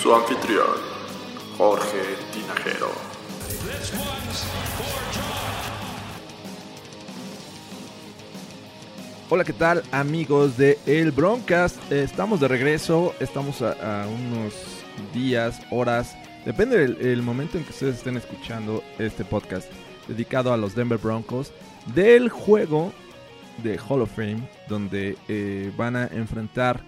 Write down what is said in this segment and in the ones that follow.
Su anfitrión, Jorge Tinajero. This one's for John. Hola, ¿qué tal amigos de El Broncast? Eh, Estamos de regreso, estamos a, a unos días, horas, depende del el momento en que ustedes estén escuchando este podcast dedicado a los Denver Broncos del juego de Hall of Fame donde eh, van a enfrentar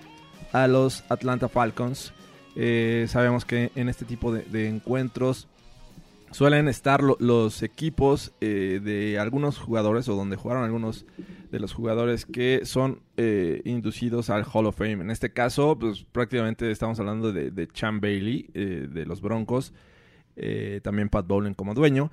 a los Atlanta Falcons. Eh, sabemos que en este tipo de, encuentros suelen estar lo- los equipos eh, de algunos jugadores o donde jugaron algunos de los jugadores que son eh, inducidos al Hall of Fame. En este caso, pues prácticamente estamos hablando de, de Chan Bailey, eh, de los Broncos, eh, también Pat Bowlen como dueño.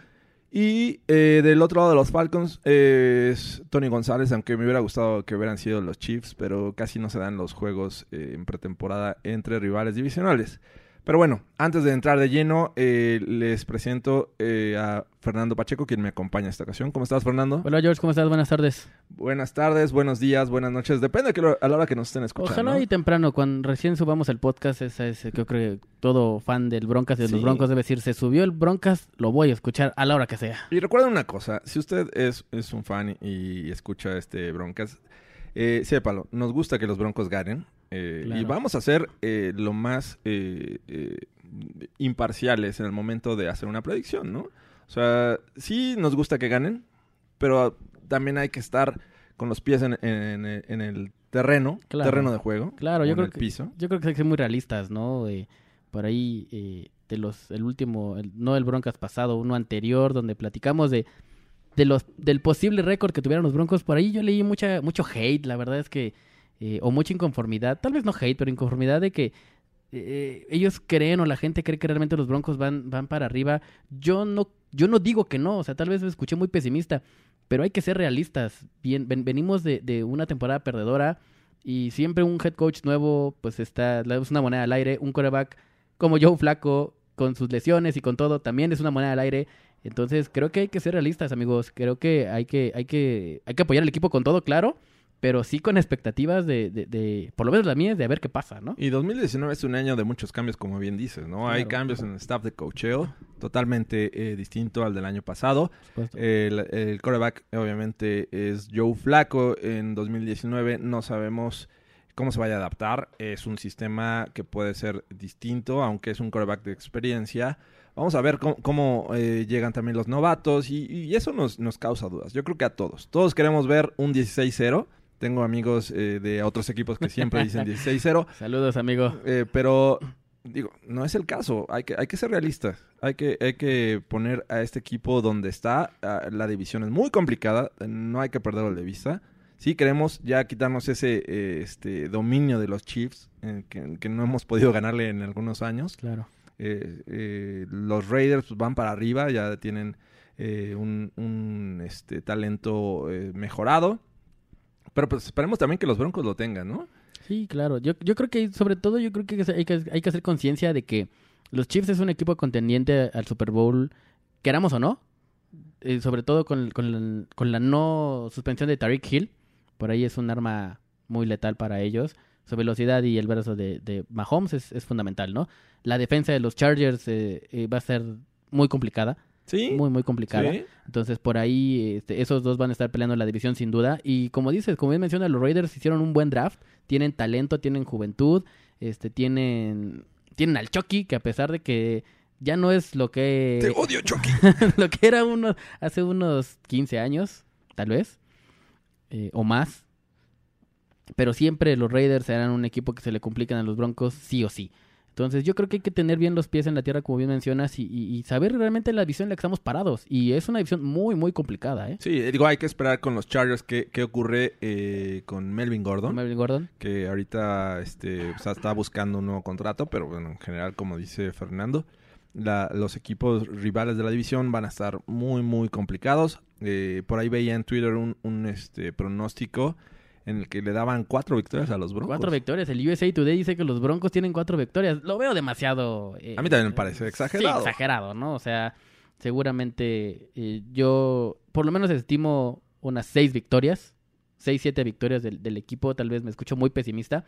Y eh, del otro lado de los Falcons eh, es Tony González, aunque me hubiera gustado que hubieran sido los Chiefs, pero casi no se dan los juegos eh, en pretemporada entre rivales divisionales. Pero bueno, antes de entrar de lleno, eh, les presento eh, a Fernando Pacheco, quien me acompaña esta ocasión. ¿Cómo estás, Fernando? Hola George, ¿cómo estás? Buenas tardes. Buenas tardes, buenos días, buenas noches. Depende de que lo- a la hora que nos estén escuchando. Ojalá y temprano, cuando recién subamos el podcast, esa es, yo creo que todo fan del Broncas y de Sí. los Broncos debe decir, se subió el Broncas, lo voy a escuchar a la hora que sea. Y recuerden una cosa, si usted es, es un fan y, escucha este Broncas, eh, sépalo, nos gusta que los Broncos ganen. Eh, Claro. Y vamos a ser eh, lo más eh, imparciales en el momento de hacer una predicción, ¿no? O sea, sí nos gusta que ganen, pero también hay que estar con los pies en, en- en el terreno, Claro. terreno de juego, Claro, yo creo el que piso. yo creo que hay que ser muy realistas, ¿no? Por ahí de los el último, el- no el Broncas pasado, uno anterior donde platicamos de de los del posible récord que tuvieran los Broncos, por ahí yo leí mucha mucho hate, la verdad es que eh, o mucha inconformidad, tal vez no hate, pero inconformidad de que eh, ellos creen o la gente cree que realmente los Broncos van, van para arriba. Yo no, yo no digo que no, o sea, tal vez me escuché muy pesimista, pero hay que ser realistas. Bien, ven- venimos de, de una temporada perdedora y siempre un head coach nuevo, pues está, es una moneda al aire. Un quarterback como Joe Flaco, con sus lesiones y con todo, también es una moneda al aire. Entonces, creo que hay que ser realistas, amigos. Creo que hay que, hay que, hay que apoyar al equipo con todo, claro, pero sí con expectativas de, de, de- por lo menos la mía de a ver qué pasa, ¿no? Y 2019 es un año de muchos cambios, como bien dices, ¿no? Hay cambios en el staff de cocheo, totalmente eh, distinto al del año pasado. El, el quarterback, obviamente, es Joe Flaco. En 2019 no sabemos cómo se vaya a adaptar. Es un sistema que puede ser distinto, aunque es un quarterback de experiencia. Vamos a ver cómo, cómo, eh, llegan también los novatos y, y eso nos, nos causa dudas. Yo creo que a todos. Todos queremos ver un 16-0. Tengo amigos eh, de otros equipos que siempre dicen 16-0. Saludos, amigo. Eh, pero digo, no es el caso. Hay que, hay que ser realistas. Hay que, hay que poner a este equipo donde está. Ah, la división es muy complicada. No hay que perderlo de vista. Sí queremos ya quitarnos ese eh, este dominio de los Chiefs eh, que, que no hemos podido ganarle en algunos años. Claro. Eh, eh, los Raiders pues, van para arriba, ya tienen eh, un, un, este, talento mejorado. Pero pues esperemos también que los Broncos lo tengan, ¿no? Sí, claro. Yo, yo creo que, sobre todo, yo creo que hay que, hay que hacer conciencia de que los Chiefs es un equipo contendiente al Super Bowl, queramos o no. Eh, sobre todo con, con, con la no suspensión de Tariq Hill. Por ahí es un arma muy letal para ellos. Su velocidad y el brazo de, de Mahomes es, es fundamental, ¿no? La defensa de los Chargers eh, eh, va a ser muy complicada. Sí. Muy, muy complicada. Sí. Entonces, por ahí, este, esos dos van a estar peleando la división sin duda. Y como dices, como bien menciona, los Raiders hicieron un buen draft. Tienen talento, tienen juventud, este, tienen, tienen al Chucky, que a pesar de que ya no es lo que, Te odio, Chucky. lo que era uno, hace unos 15 años, tal vez, eh, o más. Pero siempre los Raiders serán un equipo que se le complican a los Broncos sí o sí. Entonces yo creo que hay que tener bien los pies en la tierra, como bien mencionas, y, y- y saber realmente la división en la que estamos parados. Y es una división muy, muy complicada, ¿eh? Sí, digo, hay que esperar con los Chargers qué, qué ocurre eh, con Melvin Gordon. Melvin Gordon. que ahorita este, o sea, está buscando un nuevo contrato, pero bueno, en general, como dice Fernando, la- los equipos rivales de la división van a estar muy, muy complicados. Eh, por ahí veía en Twitter un, un, este, pronóstico en el que le daban cuatro victorias a los Broncos. Cuatro victorias. El USA Today dice que los Broncos tienen cuatro victorias. Lo veo demasiado. eh, A mí también me parece sí, exagerado. exagerado, ¿no? O sea, seguramente eh, yo por lo menos estimo unas seis victorias. Seis, siete victorias del, del equipo. Tal vez me escucho muy pesimista.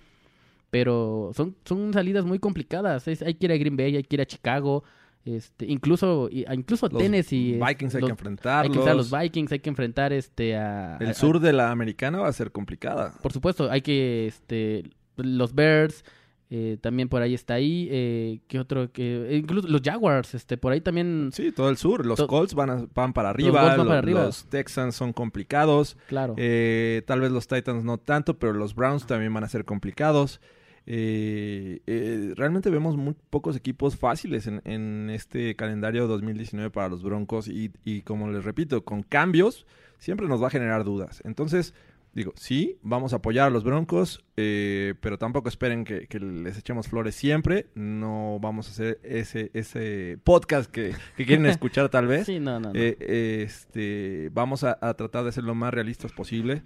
Pero son, son salidas muy complicadas. Es- hay que ir a Green Bay, hay que ir a Chicago. Este, incluso, y- incluso Los Tennessee. Vikings hay los- que enfrentarlos. Hay que enfrentar a los Vikings, hay que enfrentar este a... El a- sur de la americana va a ser complicada. por supuesto, hay que, este, los Bears, eh, también por ahí está ahí, eh, ¿qué otro? que eh, Incluso los Jaguars, este, por ahí también, Sí, todo el sur. Los To- Colts van, a- van para arriba. Van para arriba. Los Texans son complicados. claro. Eh, tal vez los Titans no tanto, pero los Browns también van a ser complicados. Eh, eh, realmente vemos muy pocos equipos fáciles en, en este calendario 2019 para los Broncos y, y como les repito, con cambios siempre nos va a generar dudas. Entonces, digo, sí, vamos a apoyar a los Broncos, eh, pero tampoco esperen que, que les echemos flores siempre. No vamos a hacer ese, ese podcast que, que quieren escuchar tal vez. sí, no, no, no. Eh, este, vamos a, a tratar de ser lo más realistas posible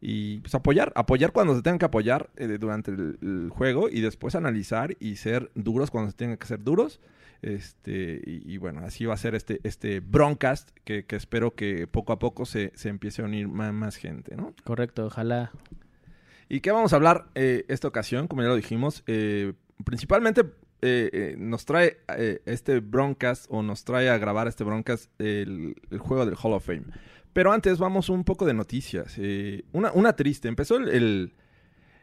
y pues apoyar, apoyar cuando se tengan que apoyar eh, durante el, el juego y después analizar y ser duros cuando se tengan que ser duros. Este, y, y bueno, así va a ser este, este broadcast que, que espero que poco a poco se, se empiece a unir más, más gente, ¿no? Correcto, ojalá. ¿Y qué vamos a hablar eh, esta ocasión? Como ya lo dijimos, eh, principalmente eh, eh, nos trae eh, este broadcast o nos trae a grabar este broadcast el, el juego del Hall of Fame. Pero antes vamos un poco de noticias. Eh, una, una triste. Empezó el, el,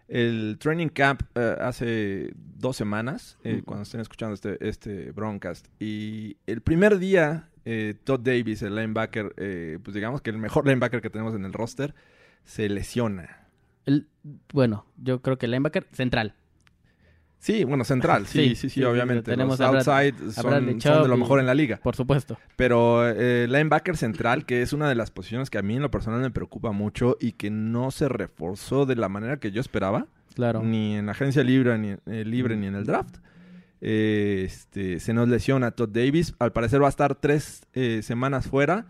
el training camp eh, hace dos semanas, eh, cuando estén escuchando este, este broadcast. Y el primer día, eh, Todd Davis, el linebacker, pues digamos que el mejor linebacker que tenemos en el roster, se lesiona. El, bueno, yo creo que el linebacker central. Sí, bueno, central, sí, Sí, sí, obviamente. tenemos Los outside son, de lo mejor en la liga. Por supuesto. Pero eh, linebacker central, que es una de las posiciones que a mí en lo personal me preocupa mucho y que no se reforzó de la manera que yo esperaba, Claro. ni en la agencia libre, ni, eh, libre, ni en el draft. Eh, este, se nos lesiona Todd Davis. Al parecer va a estar tres semanas fuera.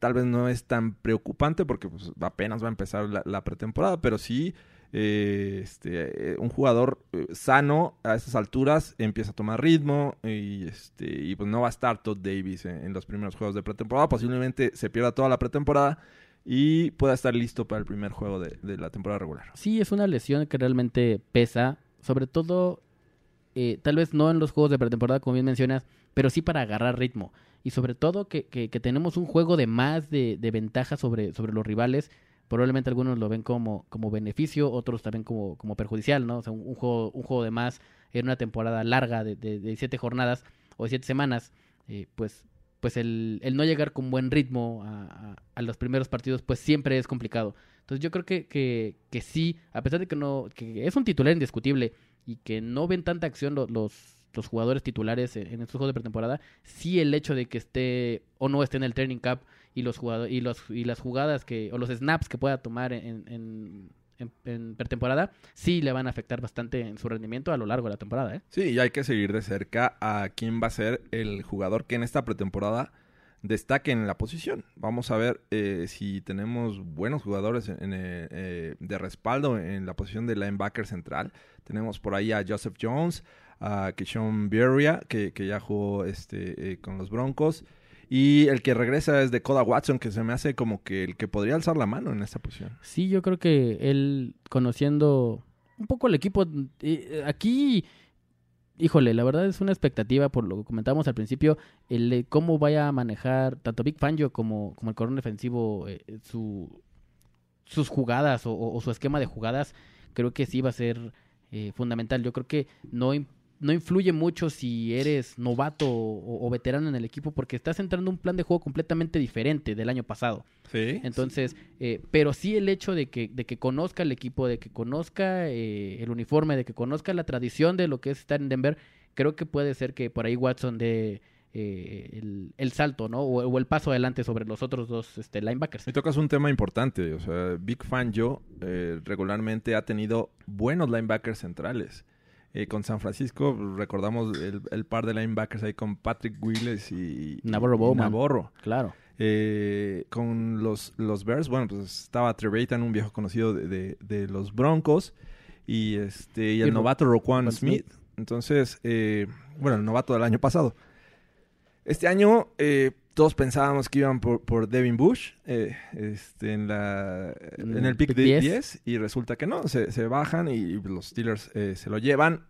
Tal vez no es tan preocupante porque pues, apenas va a empezar la pretemporada, pero sí eh, este, eh, un jugador eh, sano a estas alturas empieza a tomar ritmo y, este, y pues no va a estar Todd Davis en, los primeros juegos de pretemporada. Posiblemente se pierda toda la pretemporada y pueda estar listo para el primer juego de, de la temporada regular. Sí, es una lesión que realmente pesa, sobre todo, tal vez no en los juegos de pretemporada, como bien mencionas, pero sí para agarrar ritmo. Y sobre todo que, que- que tenemos un juego de más de, de ventaja sobre, sobre los rivales. Probablemente algunos lo ven como, como beneficio, otros también como, como perjudicial, ¿no? O sea, un, juego, un juego de más en una temporada larga de, de- siete jornadas o de siete semanas, eh, pues, pues el, el no llegar con buen ritmo a, a- los primeros partidos, pues siempre es complicado. Entonces yo creo que, que, que sí, a pesar de que no, que es un titular indiscutible y que no ven tanta acción lo- los, los jugadores titulares en, estos juegos de pretemporada, sí el hecho de que esté o no esté en el training camp y los jugadores y los y las jugadas que o los snaps que pueda tomar en, en, pretemporada sí le van a afectar bastante en su rendimiento a lo largo de la temporada, ¿eh? Sí, y hay que seguir de cerca a quién va a ser el jugador que en esta pretemporada destaque en la posición. Vamos a ver eh, si tenemos buenos jugadores en- eh, de respaldo en la posición de linebacker central. Tenemos por ahí a Joseph Jones, a Kishon Birria, que, que ya jugó este, eh, con los Broncos. Y el que regresa es de Coda Watson, que se me hace como que el que podría alzar la mano en esta posición. Sí, yo creo que él conociendo un poco el equipo eh, aquí híjole, la verdad es una expectativa por lo que comentábamos al principio, el de cómo vaya a manejar tanto Big Fangio como, como el coronel defensivo eh, su, sus jugadas o, su esquema de jugadas, creo que sí va a ser eh, fundamental. Yo creo que no, no influye mucho si eres novato o, o veterano en el equipo porque estás entrando a un plan de juego completamente diferente del año pasado. Sí. Entonces, eh, pero sí el hecho de que, de que conozca el equipo, de que conozca eh, el uniforme, de que conozca la tradición de lo que es estar en Denver, creo que puede ser que por ahí Watson dé eh, el, el salto, ¿no? O, o el paso adelante sobre los otros dos este, linebackers. Y tocas un tema importante, o sea, Big Fan yo regularmente ha tenido buenos linebackers centrales. Eh, con San Francisco recordamos el, el, par de linebackers ahí con Patrick Willis y, Navarro Bowman. Navarro. Claro. Eh, con los, los Bears, bueno, pues estaba Trevathan, un viejo conocido de, de, de los Broncos, y este y el novato Roquan Roquan Smith. Entonces, eh, bueno, el novato del año pasado. Este año eh, todos pensábamos que iban por, por Devin Bush eh, este, en, la, En en el pick pick de 10. 10 y resulta que no, se, se bajan y los Steelers eh, se lo llevan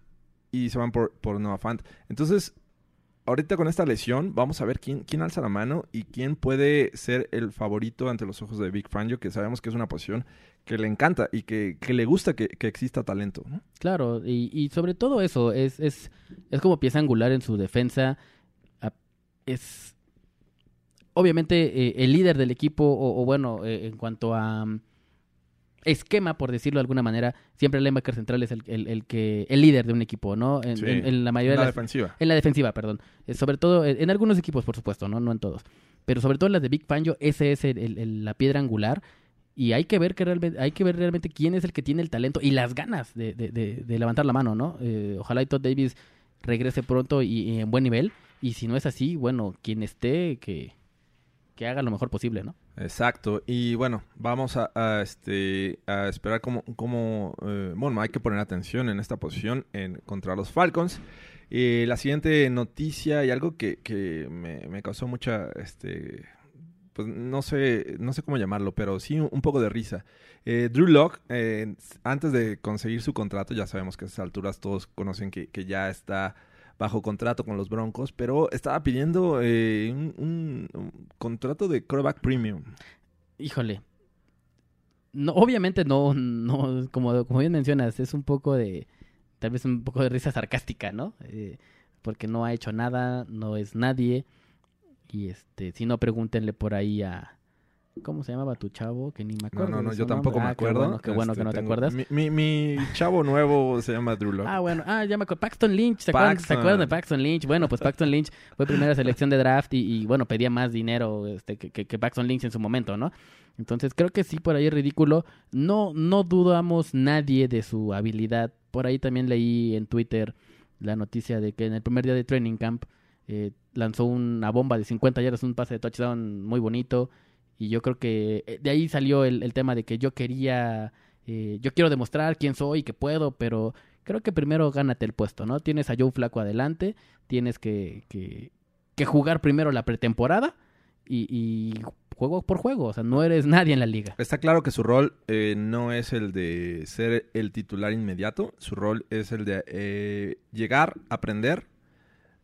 y se van por, por Noah Fant. Entonces, ahorita con esta lesión, vamos a ver quién, quién alza la mano y quién puede ser el favorito ante los ojos de Big Fangio, que sabemos que es una posición que le encanta y que, que le gusta que, que exista talento. ¿no? Claro, y, y sobre todo eso, es, es, es como pieza angular en su defensa. Es obviamente eh, el líder del equipo, o, o bueno, eh, en cuanto a mm, esquema, por decirlo de alguna manera, siempre el linebacker central es el, el, el que el líder de un equipo, ¿no? En, Sí, en- en la mayoría la de las, defensiva. en la defensiva, perdón. Eh, sobre todo, en, en algunos equipos, por supuesto, ¿no? No en todos. Pero sobre todo en las de Big Fangio, ese es el- la piedra angular. Y hay que ver que realmente, hay que ver realmente quién es el que tiene el talento y las ganas de, de- de- de levantar la mano, ¿no? Ojalá y Todd Davis regrese pronto y, y en buen nivel. Y si no es así, bueno, quien esté, que, que haga lo mejor posible, ¿no? Exacto. Y bueno, vamos a, este, a esperar cómo, cómo eh, bueno, hay que poner atención en esta posición en, contra los Falcons. Eh, la siguiente noticia y algo que, que me, causó mucha, este, pues no sé, no sé cómo llamarlo, pero sí un, un poco de risa. Eh, Drew Locke, eh, antes de conseguir su contrato, ya sabemos que a esas alturas todos conocen que, que ya está bajo contrato con los Broncos, pero estaba pidiendo eh, un, contrato de quarterback premium. Híjole. No, obviamente no, no, como, como bien mencionas, es un poco de, tal vez un poco de risa sarcástica, ¿no? Eh, porque no ha hecho nada, no es nadie. Y este, si no, pregúntenle por ahí a, ¿cómo se llamaba tu chavo? Que ni me No, acuerdo. no, no, su yo tampoco nombre. me Ah, qué acuerdo. bueno, qué bueno que Este, no te acuerdas. Mi, mi- mi chavo nuevo se llama Drew. Ah, bueno, ah, ya me acuerdo. Paxton Lynch, ¿se acuerdan, ¿se acuerdan de Paxton Lynch? Bueno, pues Paxton Lynch fue primera selección de draft y, y, bueno, pedía más dinero este, que, que, que Paxton Lynch en su momento, ¿no? Entonces creo que sí, por ahí es ridículo. No, no dudamos nadie de su habilidad. Por ahí también leí en Twitter la noticia de que en el primer día de training camp eh, lanzó una bomba de 50 yardas, un pase de touchdown muy bonito. Y yo creo que eh, de ahí salió el, el tema de que yo quería, eh, yo quiero demostrar quién soy y que puedo, pero creo que primero gánate el puesto, ¿no? Tienes a Joe Flaco adelante, tienes que, que, que jugar primero la pretemporada y, y juego por juego, o sea, no eres nadie en la liga. Está claro que su rol eh, no es el de ser el titular inmediato. Su rol es el de eh, llegar, aprender,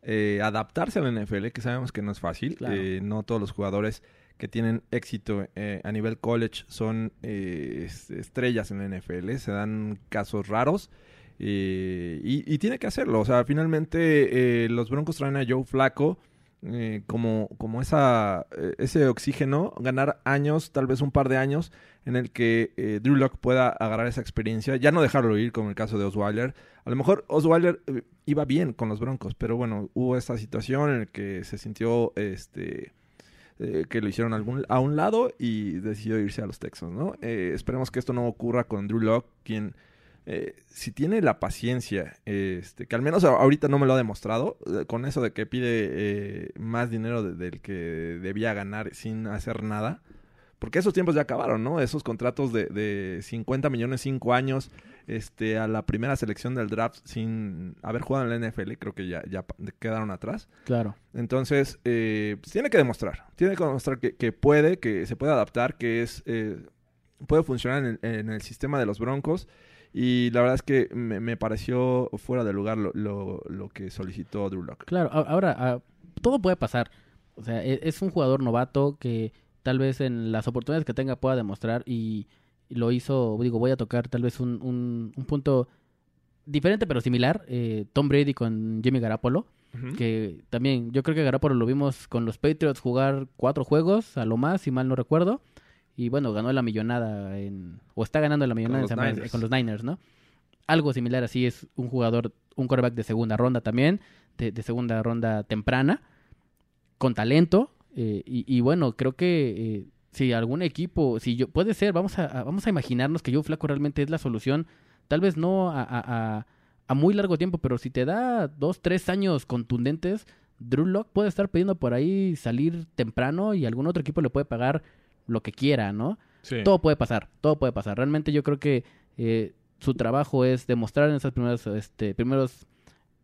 eh, adaptarse a la NFL, que sabemos que no es fácil. Claro. No todos los jugadores que tienen éxito eh, a nivel college son eh, es- estrellas en la NFL. Se dan casos raros. eh, y, tiene que hacerlo. O sea, finalmente eh, los Broncos traen a Joe Flaco como, como esa, ese oxígeno, ganar años, tal vez un par de años, en el que Drew Lock pueda agarrar esa experiencia, ya no dejarlo ir, como el caso de Osweiler. A lo mejor Osweiler iba bien con los Broncos, pero bueno, hubo esta situación en la que se sintió este eh, que lo hicieron algún, a un lado y decidió irse a los Texans, ¿no? Eh, esperemos que esto no ocurra con Drew Lock, quien eh, si tiene la paciencia, este, que al menos ahorita no me lo ha demostrado, eh, con eso de que pide más dinero de- del que debía ganar sin hacer nada, porque esos tiempos ya acabaron, ¿no? Esos contratos de, de 50 millones, 5 años, este, a la primera selección del draft sin haber jugado en la NFL, creo que ya, ya quedaron atrás. Claro. Entonces, eh, pues tiene que demostrar. Tiene que demostrar que, que puede, que se puede adaptar, que es eh, puede funcionar en el, en el sistema de los Broncos. Y la verdad es que me, me pareció fuera de lugar lo, lo- lo que solicitó Drew Lock. Claro, ahora, todo puede pasar. O sea, e- es un jugador novato que tal vez en las oportunidades que tenga pueda demostrar y lo hizo, digo, voy a tocar tal vez un, un, un punto diferente pero similar, eh, Tom Brady con Jimmy Garapolo, que también yo creo que Garapolo lo vimos con los Patriots jugar cuatro juegos a lo más, si mal no recuerdo, y bueno, ganó la millonada en, o está ganando la millonada los en San- Niners. con los Niners, ¿no? Algo similar así es un jugador, un quarterback de segunda ronda también, de, de segunda ronda temprana, con talento, eh, y, y bueno, creo que eh, si algún equipo, si yo, puede ser, vamos a, a- vamos a imaginarnos que Joe Flaco realmente es la solución, tal vez no a, a- a- muy largo tiempo, pero si te da dos, tres años contundentes, Drew Lock puede estar pidiendo por ahí salir temprano y algún otro equipo le puede pagar lo que quiera, ¿no? Sí. Todo puede pasar, todo puede pasar. Realmente yo creo que eh, su trabajo es demostrar en esas primeras, este, primeros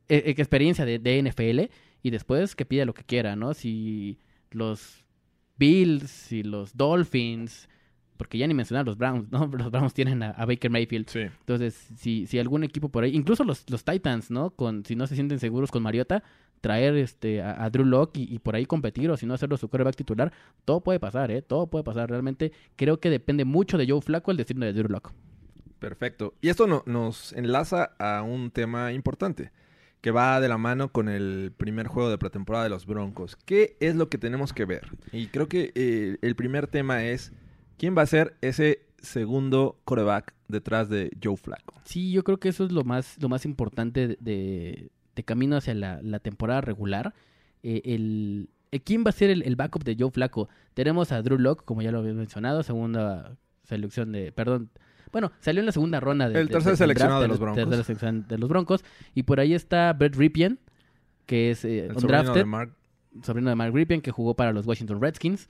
eh, eh, experiencia de, de NFL y después que pida lo que quiera, ¿no? Si los Bills, si los Dolphins, porque ya ni mencionar los Browns, ¿no? Los Browns tienen a, a Baker Mayfield. Sí. Entonces, si, si algún equipo por ahí, incluso los, los Titans, ¿no? Con, si no se sienten seguros con Mariota, traer este a, a Drew Lock y, y por ahí competir o si no hacerlo su quarterback titular, todo puede pasar, ¿eh? Todo puede pasar. Realmente creo que depende mucho de Joe Flacco el destino de Drew Lock. Perfecto. Y esto no- nos enlaza a un tema importante que va de la mano con el primer juego de pretemporada de los Broncos. ¿Qué es lo que tenemos que ver? Y creo que eh, el primer tema es quién va a ser ese segundo coreback detrás de Joe Flacco. Sí, yo creo que eso es lo más, lo más importante de, de, camino hacia la, temporada regular. Eh, el, eh, ¿Quién va a ser el, backup de Joe Flacco? Tenemos a Drew Lock, como ya lo había mencionado, segunda selección de, perdón, bueno, salió en la segunda ronda de, El de- tercer del seleccionado draft de los Broncos. tercer seleccionado de los Broncos. Y por ahí está Brett Ripien, que es eh, El sobrino de Mark. sobrino de Mark Ripien, que jugó para los Washington Redskins.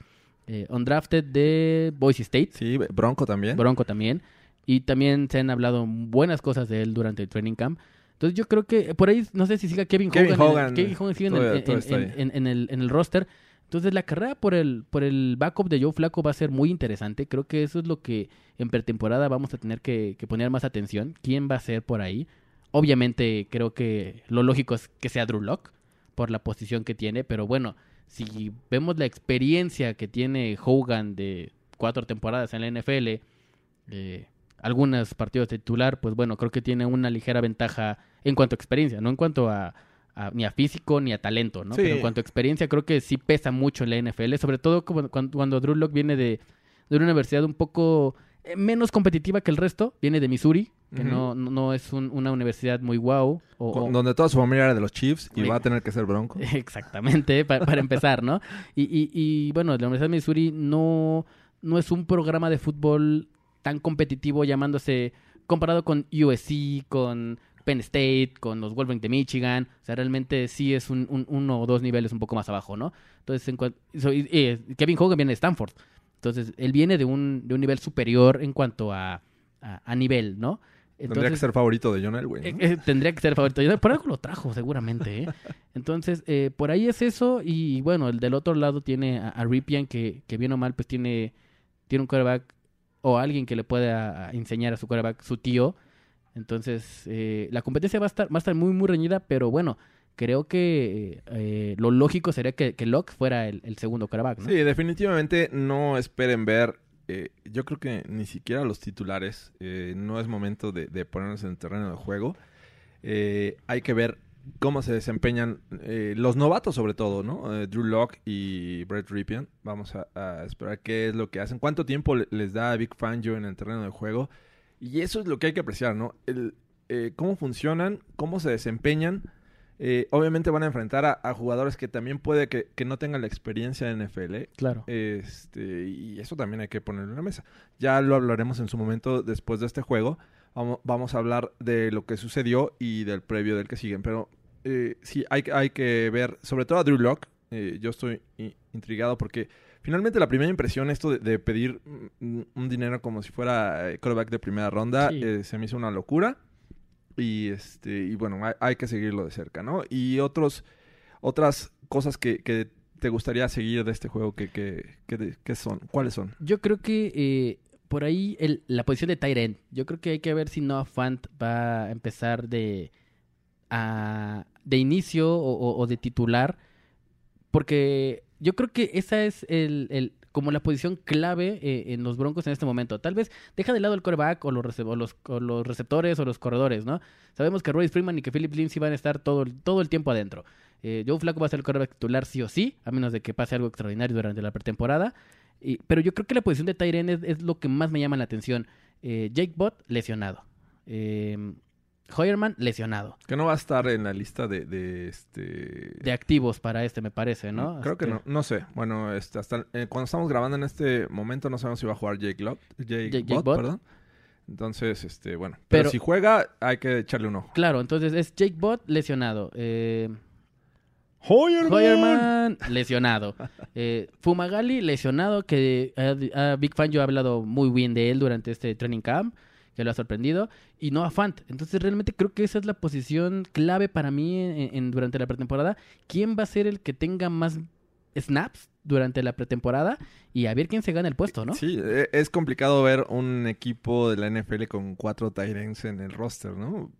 Eh, undrafted de Boise State. Sí, Bronco también. Bronco también. Y también se han hablado buenas cosas de él durante el training camp. Entonces yo creo que por ahí, no sé si siga Kevin, Kevin Hogan. Hogan, Kevin Hogan sigue el, en el roster. Entonces la carrera por el, por el backup de Joe Flaco va a ser muy interesante. Creo que eso es lo que en pretemporada vamos a tener que, poner más atención. ¿Quién va a ser por ahí? Obviamente creo que lo lógico es que sea Drew Lock por la posición que tiene. Pero bueno, si vemos la experiencia que tiene Hogan de cuatro temporadas en la NFL, eh, algunos partidos de titular, pues bueno, creo que tiene una ligera ventaja en cuanto a experiencia, no en cuanto a, a- ni a físico ni a talento, ¿no? Sí. Pero en cuanto a experiencia creo que sí pesa mucho en la NFL, sobre todo cuando, cuando Drew Lock viene de, de una universidad un poco eh, menos competitiva que el resto, viene de Missouri, que no, no, no es un- una universidad muy guau. O, Con- o- donde toda su familia era de los Chiefs y Sí. va a tener que ser Bronco. Exactamente, pa- para, empezar, ¿no? Y, y, y, bueno, la Universidad de Missouri no, no es un programa de fútbol tan competitivo llamándose, comparado con USC, con Penn State, con los Wolverines de Michigan, o sea, realmente sí es un, un- uno o dos niveles un poco más abajo, ¿no? Entonces, en so- y- y Kevin Hogan viene de Stanford, entonces él viene de un, de un nivel superior en cuanto a, a, a nivel, ¿no? Tendría que ser favorito de John Elway. ¿no? eh, eh, tendría que ser favorito. Yo- Por algo lo trajo, seguramente. ¿eh? Entonces, eh, por ahí es eso. Y bueno, el del otro lado tiene a, a Ripien, que, que bien o mal, pues tiene, tiene un quarterback o alguien que le pueda enseñar a su quarterback, su tío. Entonces, eh, la competencia va a estar, va a estar muy, muy reñida. Pero bueno, creo que eh, lo lógico sería que, que Locke fuera el, segundo quarterback, ¿no? Sí, definitivamente no esperen ver. eh, yo creo que ni siquiera los titulares. eh, no es momento de, de ponernos en el terreno de juego. Eh, hay que ver cómo se desempeñan eh, los novatos, sobre todo, ¿no? Drew Locke y Brett Ripien. Vamos a, esperar qué es lo que hacen. ¿Cuánto tiempo le- les da a Big Fangio en el terreno de juego? Y eso es lo que hay que apreciar, ¿no? El, eh, cómo funcionan, cómo se desempeñan. Eh, obviamente van a enfrentar a, a jugadores que también puede que, que no tengan la experiencia en NFL. Claro. Este, y eso también hay que ponerlo en la mesa. Ya lo hablaremos en su momento después de este juego. Vamos, vamos a hablar de lo que sucedió y del previo del que siguen. Pero eh, sí, hay, que- hay que ver, sobre todo a Drew Lock. yo estoy intrigado porque finalmente la primera impresión, esto de, de pedir un dinero como si fuera eh, quarterback de primera ronda, Sí. eh, se me hizo una locura. Y este y bueno, hay, hay que seguirlo de cerca, ¿no? Y otros otras cosas que, que te gustaría seguir de este juego que, que, que, que son, ¿cuáles son? Yo creo que eh, por ahí el- la posición de end. Yo creo que hay que ver si Noah Fant va a empezar de, a- de inicio o, o- o de titular. Porque yo creo que esa es el, el- como la posición clave eh, en los Broncos en este momento. Tal vez deja de lado el coreback o los, receptores o los corredores, ¿no? Sabemos que Royce Freeman y que Philip Lindsay van a estar todo, todo el tiempo adentro. Eh, Joe Flacco va a ser el coreback titular sí o sí, a menos de que pase algo extraordinario durante la pretemporada. Y- pero yo creo que la posición de Tyren es, es lo que más me llama la atención. Eh, Jake Bott, lesionado. Hoyerman, lesionado. Que no va a estar en la lista de, de este... De activos para este, me parece, ¿no? Creo que Este, no, no sé. Bueno, este, hasta eh, cuando estamos grabando en este momento no sabemos si va a jugar Jake Lott, Jake, Jake Bott. perdón. Entonces, este, bueno. Pero, Pero- si juega, hay que echarle un ojo. Claro, entonces es Jake Bott lesionado. Eh, ¡Hoyerman! Hoyerman lesionado. Eh, Fumagalli lesionado, que eh, a Big Fan yo he hablado muy bien de él durante este training camp, que lo ha sorprendido. Y Noah Fant. Entonces realmente creo que esa es la posición clave para mí en, en- durante la pretemporada. ¿Quién va a ser el que tenga más snaps durante la pretemporada? Y a ver quién se gana el puesto, ¿no? Sí, e- es complicado ver un equipo de la NFL con cuatro Tyrants en el roster, ¿no?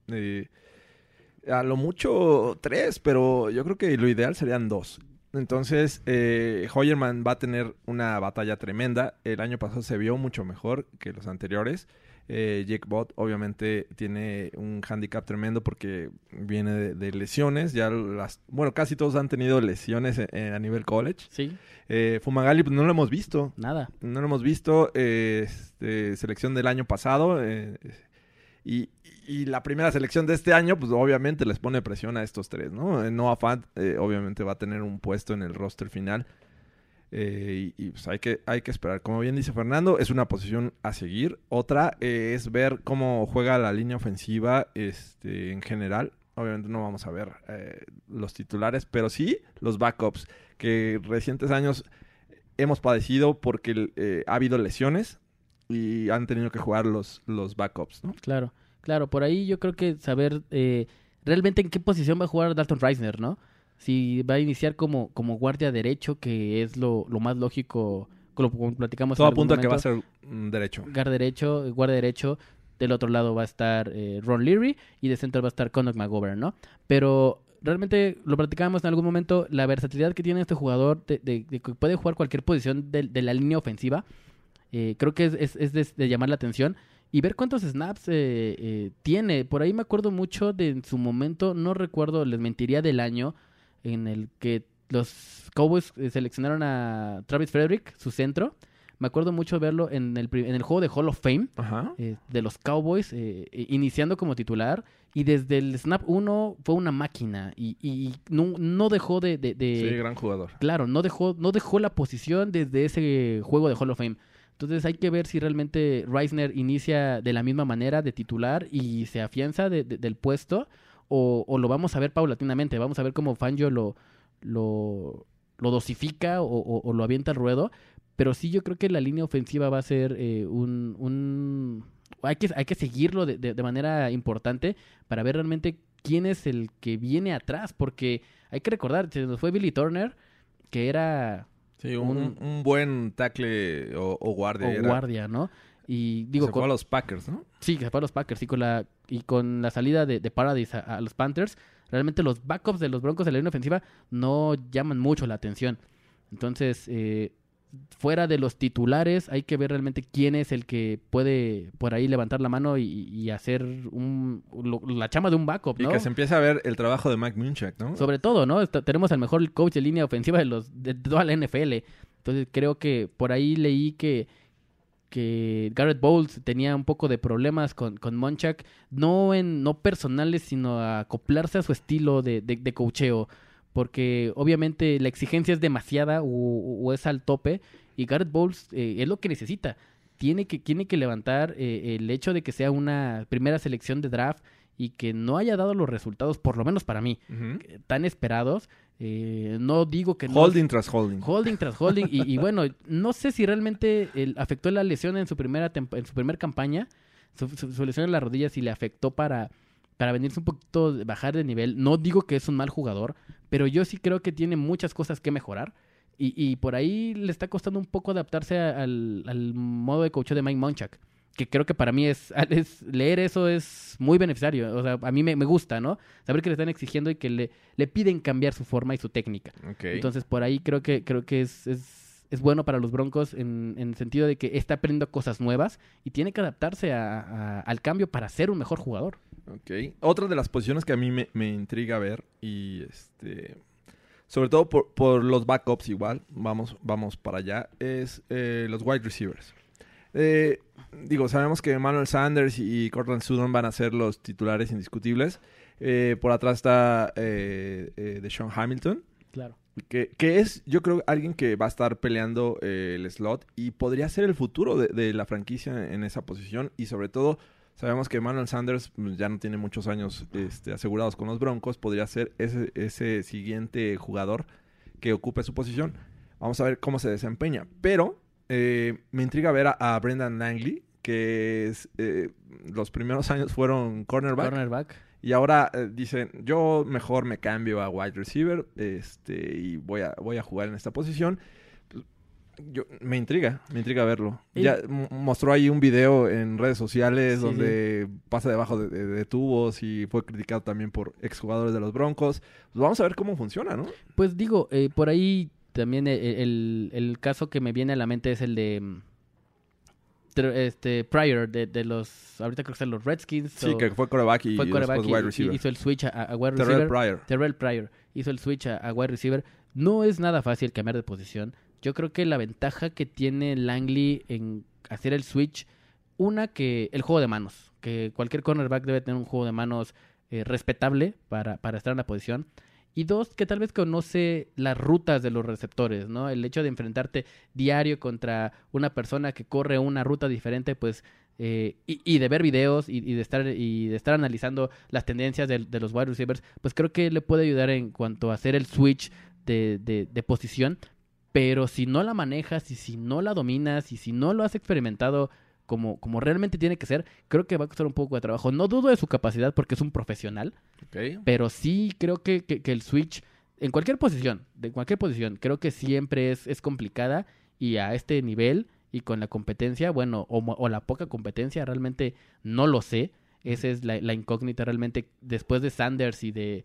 A lo mucho tres, pero yo creo que lo ideal serían dos. Entonces, eh, Hoyerman va a tener una batalla tremenda. El año pasado se vio mucho mejor que los anteriores. Eh, Jake Bott obviamente tiene un handicap tremendo porque viene de, de lesiones. Ya las, bueno, casi todos han tenido lesiones eh, eh, a nivel college. Sí, Eh, Fumagalli pues, no lo hemos visto. nada. No lo hemos visto. este, selección del año pasado. y, y la primera selección de este año, pues obviamente les pone presión a estos tres, ¿no? Noah Fant, obviamente va a tener un puesto en el roster final. Eh, y pues hay que, hay que esperar. Como bien dice Fernando, es una posición a seguir. Otra eh, es ver cómo juega la línea ofensiva este, en general. Obviamente no vamos a ver eh, los titulares, pero sí los backups, que recientes años hemos padecido porque eh, ha habido lesiones y han tenido que jugar los, los backups, ¿no? Claro, claro. Por ahí yo creo que saber realmente en qué posición va a jugar Dalton Reisner, ¿no? Si va a iniciar como, como guardia derecho, que es lo, lo más lógico, como, platicamos Todo apunta a que va a ser mm, derecho. Guard derecho, guardia derecho. Del otro lado va a estar eh, Ron Leary y de centro va a estar Conor McGovern, ¿no? Pero realmente lo platicábamos en algún momento, la versatilidad que tiene este jugador de, de- de que puede jugar cualquier posición de, de la línea ofensiva, eh, creo que es, es- es de, de llamar la atención. Y ver cuántos snaps eh, eh, tiene. Por ahí me acuerdo mucho de en su momento, no recuerdo, les mentiría del año, en el que los Cowboys eh, seleccionaron a Travis Frederick, su centro. Me acuerdo mucho verlo en el, en el juego de Hall of Fame Ajá. eh, de los Cowboys, eh, eh, iniciando como titular. Y desde el snap 1 fue una máquina. Y, y no, no dejó de... de- de- Sí, gran jugador. Claro, no dejó, no dejó la posición desde ese juego de Hall of Fame. Entonces hay que ver si realmente Reisner inicia de la misma manera de titular y se afianza de- de- del puesto o, o lo vamos a ver paulatinamente. Vamos a ver cómo Fangio lo, lo, lo dosifica o, o- o lo avienta al ruedo. Pero sí yo creo que la línea ofensiva va a ser eh, un... un- Hay, que, hay que seguirlo de, de- de manera importante para ver realmente quién es el que viene atrás. Porque hay que recordar, se nos fue Billy Turner, que era Sí, un, Un- un buen tackle o, o guardia. o era- guardia, ¿no? Y digo, se fue con- a los Packers, ¿no? sí, que se fue a los Packers y con la, y con la salida de, de Paradise a, a los Panthers, realmente los backups de los Broncos de la línea ofensiva no llaman mucho la atención. Entonces, eh, fuera de los titulares, hay que ver realmente quién es el que puede por ahí levantar la mano y, y hacer un, lo- la chama de un backup, Y ¿no? que se empiece a ver el trabajo de Mike Munchak, ¿no? Sobre todo, ¿no? Está- tenemos al mejor coach de línea ofensiva de los de toda la NFL. Entonces creo que por ahí leí que, que Garrett Bowles tenía un poco de problemas con, con Monchak, no en no personales, sino a acoplarse a su estilo de, de, de coacheo. Porque obviamente la exigencia es demasiada o, o es al tope. Y Garrett Bowles eh, es lo que necesita. Tiene que, tiene que levantar eh, el hecho de que sea una primera selección de draft y que no haya dado los resultados, por lo menos para mí, tan esperados. Eh, no digo que no- Holding tras holding. holding tras holding. Y, y bueno, no sé si realmente el- afectó la lesión en su primera en su primer campaña. Su, su- su lesión en la rodilla si le afectó para, para venirse un poquito, bajar de nivel. No digo que es un mal jugador, pero yo sí creo que tiene muchas cosas que mejorar. Y, y por ahí le está costando un poco adaptarse a- al, al modo de coach de Mike Monchak. Que creo que para mí es, es- leer eso es muy beneficiario. O sea, a mí me, me gusta, ¿no? Saber que le están exigiendo y que le, le piden cambiar su forma y su técnica. Ok. Entonces por ahí creo que creo que es, es es bueno para los Broncos en, en el sentido de que está aprendiendo cosas nuevas y tiene que adaptarse a- a- al cambio para ser un mejor jugador. Ok. Otra de las posiciones que a mí me, me intriga ver y este... Sobre todo por, por los backups igual, vamos, vamos para allá, es eh, los wide receivers. Eh, digo, sabemos que Manuel Sanders y Cortland Sutton van a ser los titulares indiscutibles. Eh, por atrás está eh, eh, Deshaun Hamilton. Claro. Que, que es, yo creo, alguien que va a estar peleando eh, el slot y podría ser el futuro de, de la franquicia en esa posición. Y sobre todo, sabemos que Manuel Sanders pues, ya no tiene muchos años este, asegurados con los Broncos. Podría ser ese, ese siguiente jugador que ocupe su posición. Vamos a ver cómo se desempeña. Pero eh, me intriga ver a, a Brendan Langley, que es, eh, los primeros años fueron cornerback. Cornerback. Y ahora eh, dicen, yo mejor me cambio a wide receiver este, y voy a, voy a jugar en esta posición. Pues, yo, me intriga, me intriga verlo. Y- Ya mostró ahí un video en redes sociales Sí, donde pasa debajo de, de- de tubos y fue criticado también por exjugadores de los Broncos. Pues vamos a ver cómo funciona, ¿no? Pues digo, eh, por ahí también el, el- el caso que me viene a la mente es el de mm, este Pryor de, de los ahorita creo que son los Redskins Sí, o- que fue coreback y fue y- wide receiver. hizo el switch a, a wide Terrell receiver. Pryor. Terrell Pryor hizo el switch a, a wide receiver. No es nada fácil cambiar de posición. Yo creo que la ventaja que tiene Langley en hacer el switch, una que el juego de manos, que cualquier cornerback debe tener un juego de manos eh, respetable para, para estar en la posición. Y dos, que tal vez conoce las rutas de los receptores, ¿no? El hecho de enfrentarte diario contra una persona que corre una ruta diferente, pues, eh, y, de ver videos y, de estar y de estar analizando las tendencias de, los wide receivers, pues creo que le puede ayudar en cuanto a hacer el switch de, de- de posición. Pero si no la manejas y si no la dominas y si no lo has experimentado como, como realmente tiene que ser, creo que va a costar un poco de trabajo. No dudo de su capacidad porque es un profesional, pero sí creo que, que- que el switch, en cualquier posición, de cualquier posición, creo que siempre es, es complicada y a este nivel y con la competencia, bueno, o, la poca competencia, realmente no lo sé. Esa es la, la incógnita realmente. Después de Sanders y de,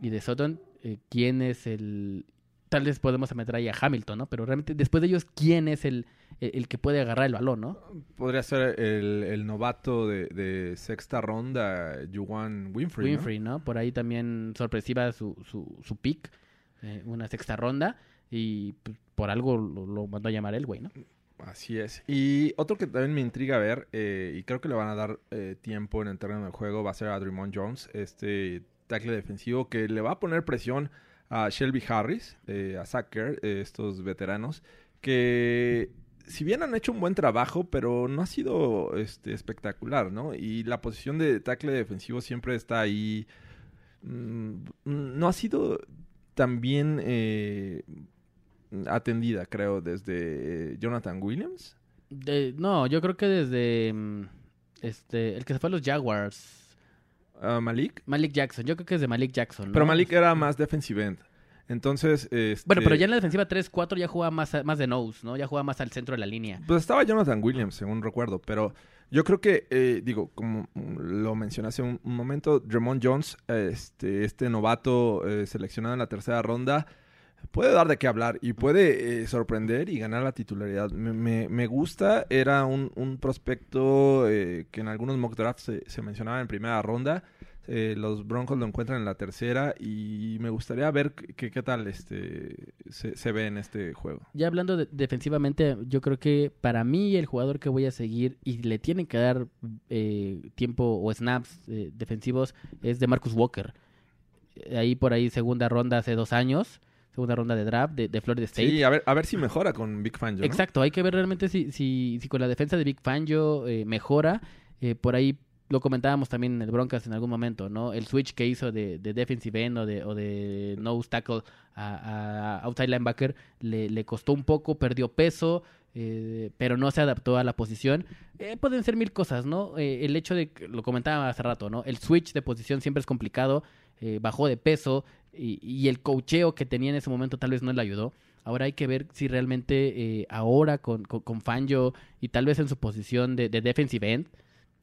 y de Sutton, eh, ¿quién es el...? Tal vez podemos meter ahí a Hamilton, ¿no? Pero realmente después de ellos, ¿quién es el, el, el que puede agarrar el balón, ¿no? Podría ser el, el novato de, de sexta ronda, Juwan Winfrey. ¿no? Winfrey, ¿no? Por ahí también sorpresiva su, su, su pick, eh, una sexta ronda, y pues, por algo lo, lo mandó a llamar el güey, ¿no? Así es. Y otro que también me intriga ver, eh, y creo que le van a dar eh, tiempo en el terreno del juego, va a ser a Draymond Jones, este tackle defensivo que le va a poner presión a Shelby Harris, eh, a Zach Kerr, eh, estos veteranos, que si bien han hecho un buen trabajo, pero no ha sido este, espectacular, ¿no? Y la posición de tackle defensivo siempre está ahí. mm, no ha sido tan bien eh, atendida, creo, desde Jonathan Williams. No, yo creo que desde mm, este el que se fue a los Jaguars, Malik. Malik Jackson, yo creo que es de Malik Jackson, ¿no? Pero Malik era más defensive end. Entonces, este, Bueno, pero ya en la defensiva 3-4 ya jugaba más, a- más de nose, ¿no? Ya jugaba más al centro de la línea. Pues estaba Jonathan Williams, según recuerdo, pero yo creo que, eh, digo, como lo mencioné hace un, un momento, Dremont Jones, este, este novato eh, seleccionado en la tercera ronda, puede dar de qué hablar y puede eh, sorprender y ganar la titularidad. Me, me- me gusta, era un, prospecto eh, que en algunos mock drafts se, mencionaba en primera ronda. Eh, los Broncos lo encuentran en la tercera y me gustaría ver qué, tal este se, ve en este juego. Ya hablando de- defensivamente, yo creo que para mí el jugador que voy a seguir y le tienen que dar tiempo o snaps defensivos es de Marcus Walker. Ahí por ahí segunda ronda hace dos años, segunda ronda de draft de, de Florida State. Sí, a ver, a ver si mejora con Big Fan. Exacto, hay que ver realmente si, si, si con la defensa de Big Fangio eh, mejora. Eh, por ahí lo comentábamos también en el Broncas en algún momento, ¿no? El switch que hizo de, de defensive end o de, o de nose tackle a, a outside linebacker le, le costó un poco, perdió peso, eh, pero no se adaptó a la posición. Eh, pueden ser mil cosas, ¿no? Eh, el hecho de, que- lo comentaba hace rato, ¿no? El switch de posición siempre es complicado, bajó de peso y, y el cocheo que tenía en ese momento tal vez no le ayudó. Ahora hay que ver si realmente eh, ahora con, con, con y tal vez en su posición de, de defensive end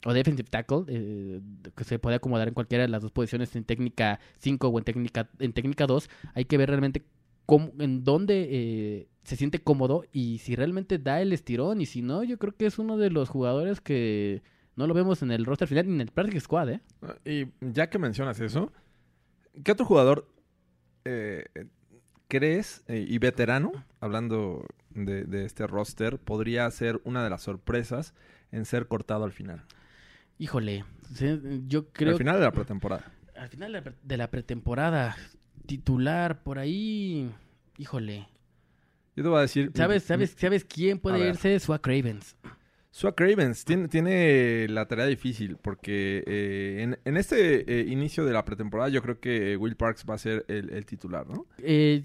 o defensive tackle, eh, que se puede acomodar en cualquiera de las dos posiciones en técnica 5 o en técnica, en técnica 2, hay que ver realmente cómo- en dónde eh, se siente cómodo y si realmente da el estirón. Y si no, yo creo que es uno de los jugadores que no lo vemos en el roster final ni en el practice squad, ¿eh? Y ya que mencionas eso, ¿qué otro jugador eh, crees, eh, y veterano, hablando de, de este roster, podría ser una de las sorpresas en ser cortado al final? Híjole, yo creo al final de la pretemporada. al final de la pretemporada, titular, por ahí, híjole. Yo te voy a decir... ¿Sabes, sabes, sabes quién puede irse? Swag Ravens. Swag Ravens tiene, tiene la tarea difícil porque eh, en, en este eh, inicio de la pretemporada yo creo que Will Parks va a ser el, el titular, ¿no? Eh,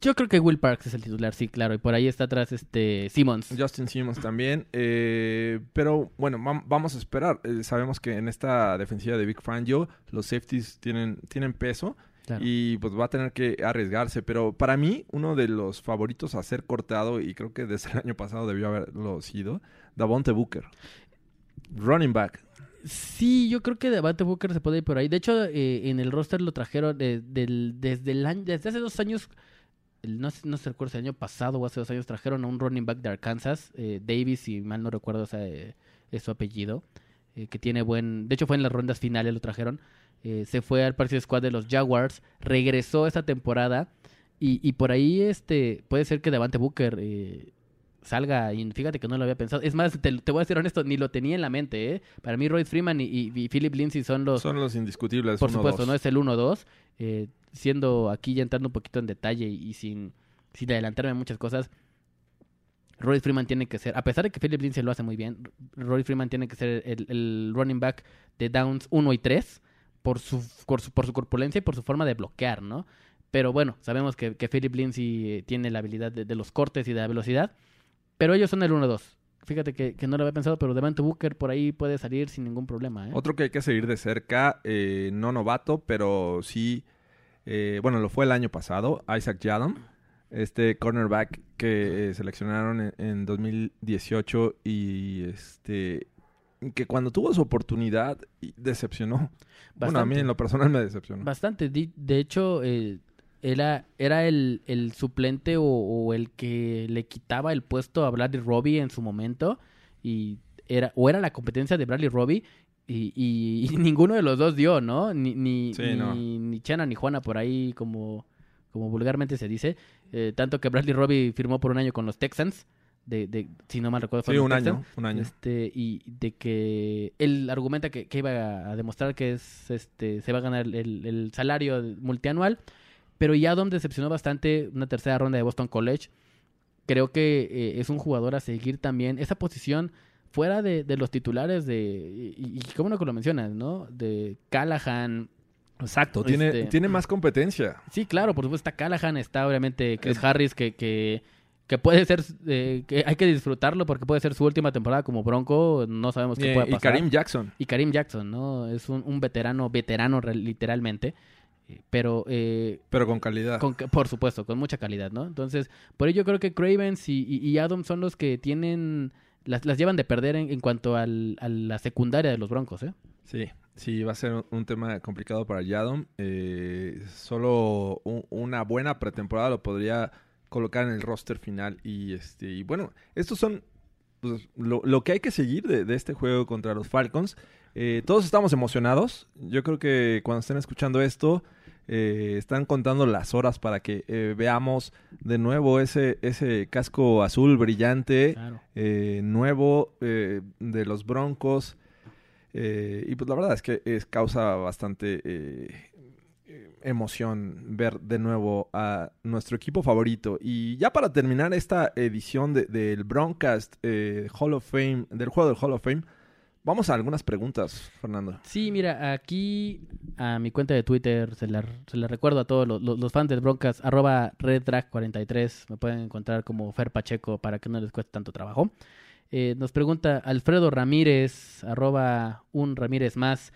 yo creo que Will Parks es el titular, sí, claro. Y por ahí está atrás este Simmons. Justin Simmons también. eh, pero bueno, vam- vamos a esperar. Eh, sabemos que en esta defensiva de Big Fangio los safeties tienen, tienen peso Claro. y pues va a tener que arriesgarse. Pero para mí, uno de los favoritos a ser cortado, y creo que desde el año pasado debió haberlo sido, Davonte Booker. Running back. Sí, yo creo que Devante Booker se puede ir por ahí. De hecho, eh, en el roster lo trajeron del- desde el año, desde hace dos años. no, sé- no se recuerda si el año pasado o hace dos años trajeron a un running back de Arkansas, eh, Davis, si mal no recuerdo eh, es su apellido, eh, que tiene buen, de hecho fue en las rondas finales lo trajeron, eh, se fue al partido squad de los Jaguars, regresó esa temporada y, y por ahí este puede ser que Devante Booker eh, salga y fíjate que no lo había pensado. Es más, te, te voy a ser honesto, ni lo tenía en la mente, ¿eh? Para mí Roy Freeman y, y- y Philip Lindsay son los, Son los indiscutibles. por uno, supuesto, dos. no es el 1-2. eh, siendo aquí ya entrando un poquito en detalle y, y sin, sin adelantarme muchas cosas, Roy Freeman tiene que ser, a pesar de que Philip Lindsay lo hace muy bien, Roy Freeman tiene que ser el, el running back de downs 1 y 3 por su, por su, por su corpulencia y por su forma de bloquear, ¿no? Pero bueno, sabemos que, que Philip Lindsay eh, tiene la habilidad de, de los cortes y de la velocidad, pero ellos son el 1-2. Fíjate que, que no lo había pensado, pero Devante Booker por ahí puede salir sin ningún problema, ¿eh? Otro que hay que seguir de cerca, eh, no novato, pero sí, eh, bueno, lo fue el año pasado, Isaac Yadam, este cornerback que eh, seleccionaron en, en 2018 y este que cuando tuvo su oportunidad decepcionó. Bueno, a mí en lo personal me decepcionó. Bastante. De hecho, eh, era, era el, el suplente o, o el que le quitaba el puesto a Bradley Robbie en su momento. Y era, o era la competencia de Bradley Robbie. Y, y- y ninguno de los dos dio, ¿no? Ni, ni, Sí, ni, no. ni Chana ni Juana por ahí, como, como vulgarmente se dice. Eh, tanto que Bradley Robbie firmó por un año con los Texans. De, de, si no mal recuerdo, Sí, fueron un año, un año. Este, y de que él argumenta que, que iba a demostrar que es este se va a ganar el, el salario multianual, pero ya Adam decepcionó bastante una tercera ronda de Boston College. Creo que eh, es un jugador a seguir también. Esa posición fuera de, de los titulares de y, y cómo no que lo mencionas, ¿no? De Callahan. Exacto, tiene, este- tiene más competencia. Sí, claro, por supuesto está Callahan, está obviamente Chris Harris que, que, que puede ser, eh, que hay que disfrutarlo porque puede ser su última temporada como Bronco, no sabemos qué Y, puede y pasar. Karim Jackson. Y Karim Jackson, ¿no? Es un, un veterano, veterano literalmente, eh, pero eh, Pero con calidad. con, por supuesto, con mucha calidad, ¿no? Entonces, por ello creo que Cravens y, y, y Adam son los que tienen, las, las llevan de perder en, en cuanto al, a la secundaria de los Broncos, ¿eh? Sí, sí, va a ser un, tema complicado para Yadom. Eh, solo un- una buena pretemporada lo podría colocar en el roster final. Y este y bueno, estos son pues, lo, lo que hay que seguir de, de este juego contra los Falcons. Eh, todos estamos emocionados. Yo creo que cuando estén escuchando esto, eh, están contando las horas para que eh, veamos de nuevo ese, ese casco azul brillante Claro. eh, nuevo de los Broncos. Y pues la verdad es que es causa bastante emoción ver de nuevo a nuestro equipo favorito. Y ya para terminar esta edición de- del Broncast Hall of Fame, del juego del Hall of Fame, vamos a algunas preguntas, Fernando. Sí, mira, aquí a mi cuenta de Twitter se la, se la recuerdo a todos los, fans del Broncas, arroba reddrag43, me pueden encontrar como Fer Pacheco para que no les cueste tanto trabajo. Eh, nos pregunta Alfredo Ramírez, arroba un Ramírez más,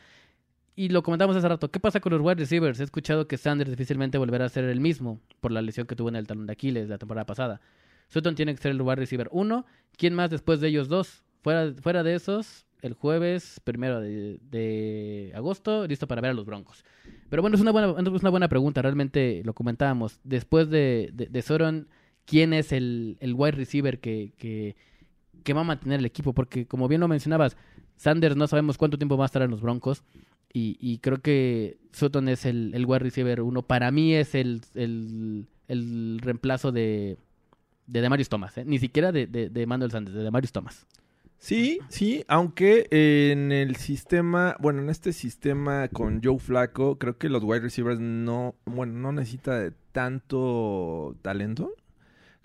y lo comentamos hace rato, ¿qué pasa con los wide receivers? He escuchado que Sanders difícilmente volverá a ser el mismo por la lesión que tuvo en el talón de Aquiles la temporada pasada. Sutton tiene que ser el wide receiver uno, ¿quién más después de ellos dos? Fuera, fuera de esos, el jueves primero de, de agosto, listo para ver a los Broncos. Pero bueno, es una buena, es una buena pregunta, realmente lo comentábamos. Después de, de, Soron, ¿quién es el, el wide receiver que, que, que va a mantener el equipo? Porque como bien lo mencionabas, Sanders no sabemos cuánto tiempo va a estar en los Broncos. Y, y creo que Sutton es el, el wide receiver uno. Para mí es el, el, el reemplazo de, de Demarius Thomas. ¿eh? Ni siquiera de, de, de Manuel Sanders, de Demarius Thomas. Sí, sí, aunque en el sistema, bueno, en este sistema con Joe Flaco, creo que los wide receivers no, bueno, no necesita de tanto talento.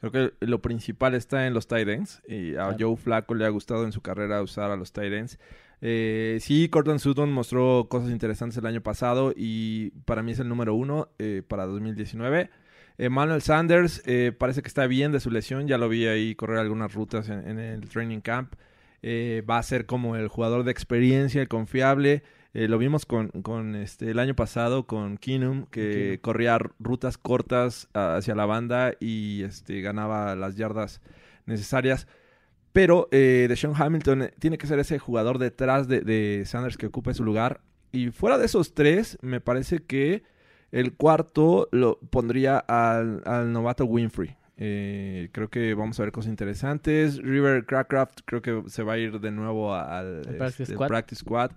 Creo que lo principal está en los tight ends. Y a. Joe Flaco le ha gustado en su carrera usar a los tight ends. Eh, sí, Cortland Sutton mostró cosas interesantes el año pasado y para mí es el número uno eh, para 2019. Emmanuel Sanders eh, parece que está bien de su lesión. Ya lo vi ahí correr algunas rutas en, en el training camp. Eh, va a ser como el jugador de experiencia, el confiable. Eh, lo vimos con, con, este, el año pasado con Keenum, que Keenum. corría rutas cortas hacia la banda y este, ganaba las yardas necesarias. Pero eh, Deshaun Hamilton eh, tiene que ser ese jugador detrás de, de Sanders que ocupe su lugar. Y fuera de esos tres, me parece que el cuarto lo pondría al, al novato Winfrey. Eh, creo que vamos a ver cosas interesantes. River Crackcraft creo que se va a ir de nuevo al practice este, squad. practice squad.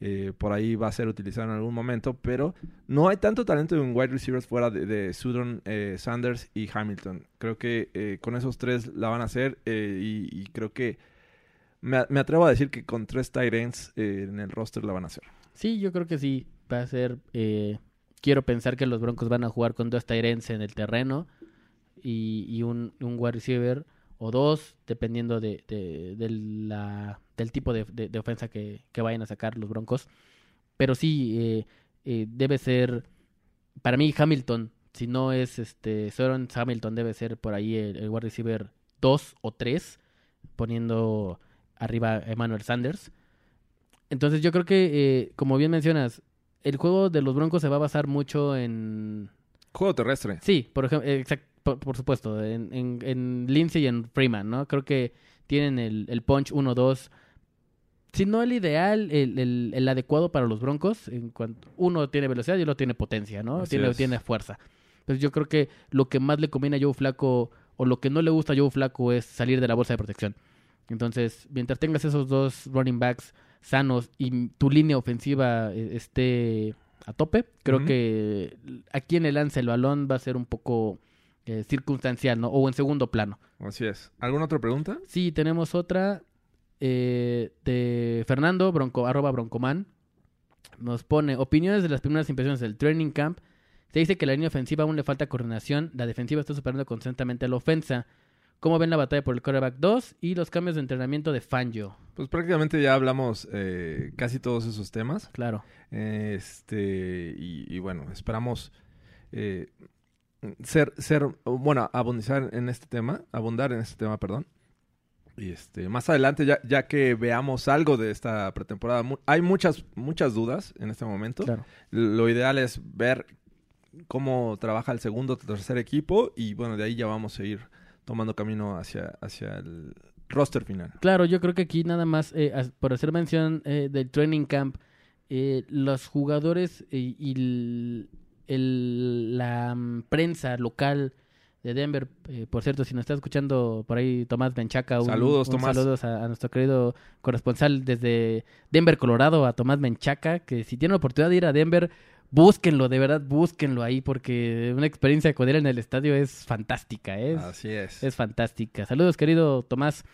Eh, por ahí va a ser utilizado en algún momento, pero no hay tanto talento en wide receivers fuera de, de Sutton, eh, Sanders y Hamilton. Creo que eh, con esos tres la van a hacer y, y creo que me, me atrevo a decir que con tres tight ends en el roster la van a hacer. Sí, yo creo que sí. Va a ser. quiero pensar que los Broncos van a jugar con dos tight ends en el terreno y, y un, un wide receiver o dos, dependiendo de, de- de la, del tipo de, de- ofensa que, que vayan a sacar los Broncos. Pero sí, eh, eh, debe ser. Para mí, Hamilton, si no es este Soren Hamilton, debe ser por ahí el, el wide receiver 2 o 3, poniendo arriba a Emmanuel Sanders. Entonces yo creo que, eh, como bien mencionas, el juego de los Broncos se va a basar mucho en... Juego terrestre. Sí, por ejemplo, por, por supuesto, en, en, en Lindsay y en Freeman, ¿no? Creo que tienen el, el punch 1-2. Si no el ideal, el, el, el adecuado para los Broncos, en cuanto uno tiene velocidad y otro tiene potencia, ¿no? Así Tiene, es. tiene fuerza. Entonces yo creo que lo que más le conviene a Joe Flaco, o lo que no le gusta a Joe Flaco es salir de la bolsa de protección. Entonces, mientras tengas esos dos running backs sanos y tu línea ofensiva eh, esté a tope, creo que a quien le lance el balón va a ser un poco eh, circunstancial, ¿no? O en segundo plano. Así es. ¿Alguna otra pregunta? Sí, tenemos otra eh, de Fernando, bronco, arroba broncoman. Nos pone opiniones de las primeras impresiones del training camp. Se dice que la línea ofensiva aún le falta coordinación. La defensiva está superando constantemente a la ofensa. ¿Cómo ven la batalla por el quarterback 2 y los cambios de entrenamiento de Fangio? Pues prácticamente ya hablamos eh, casi todos esos temas. Claro. Este, y, y bueno, esperamos eh, ser, ser, bueno, abundar en este tema, abundar en este tema, perdón. Y este, más adelante, ya, ya que veamos algo de esta pretemporada, mu- hay muchas, muchas dudas en este momento. Claro. Lo ideal es ver cómo trabaja el segundo o tercer equipo y bueno, de ahí ya vamos a ir tomando camino hacia, hacia el roster final. Claro, yo creo que aquí nada más, eh, por hacer mención eh, del training camp, eh, los jugadores eh, y el- la mm, prensa local de Denver, eh, por cierto, si nos está escuchando por ahí Tomás Menchaca, un, Saludos, un Tomás. saludos a, a nuestro querido corresponsal desde Denver, Colorado, a Tomás Menchaca, que si tiene la oportunidad de ir a Denver, búsquenlo, de verdad, búsquenlo ahí, porque una experiencia con él en el estadio es fantástica, ¿eh? es, Así es. es fantástica. Saludos, querido Tomás.